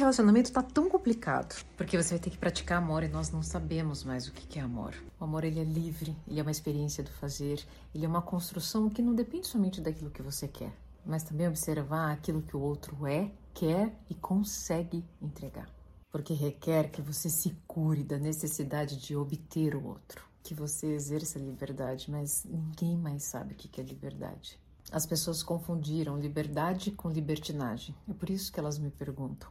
relacionamento tá tão complicado, porque você vai ter que praticar amor e nós não sabemos mais o que é amor. O amor ele é livre, ele é uma experiência do fazer, ele é uma construção que não depende somente daquilo que você quer, mas também observar aquilo que o outro é, quer e consegue entregar. Porque requer que você se cure da necessidade de obter o outro, que você exerça a liberdade, mas ninguém mais sabe o que é liberdade. As pessoas confundiram liberdade com libertinagem. É por isso que elas me perguntam: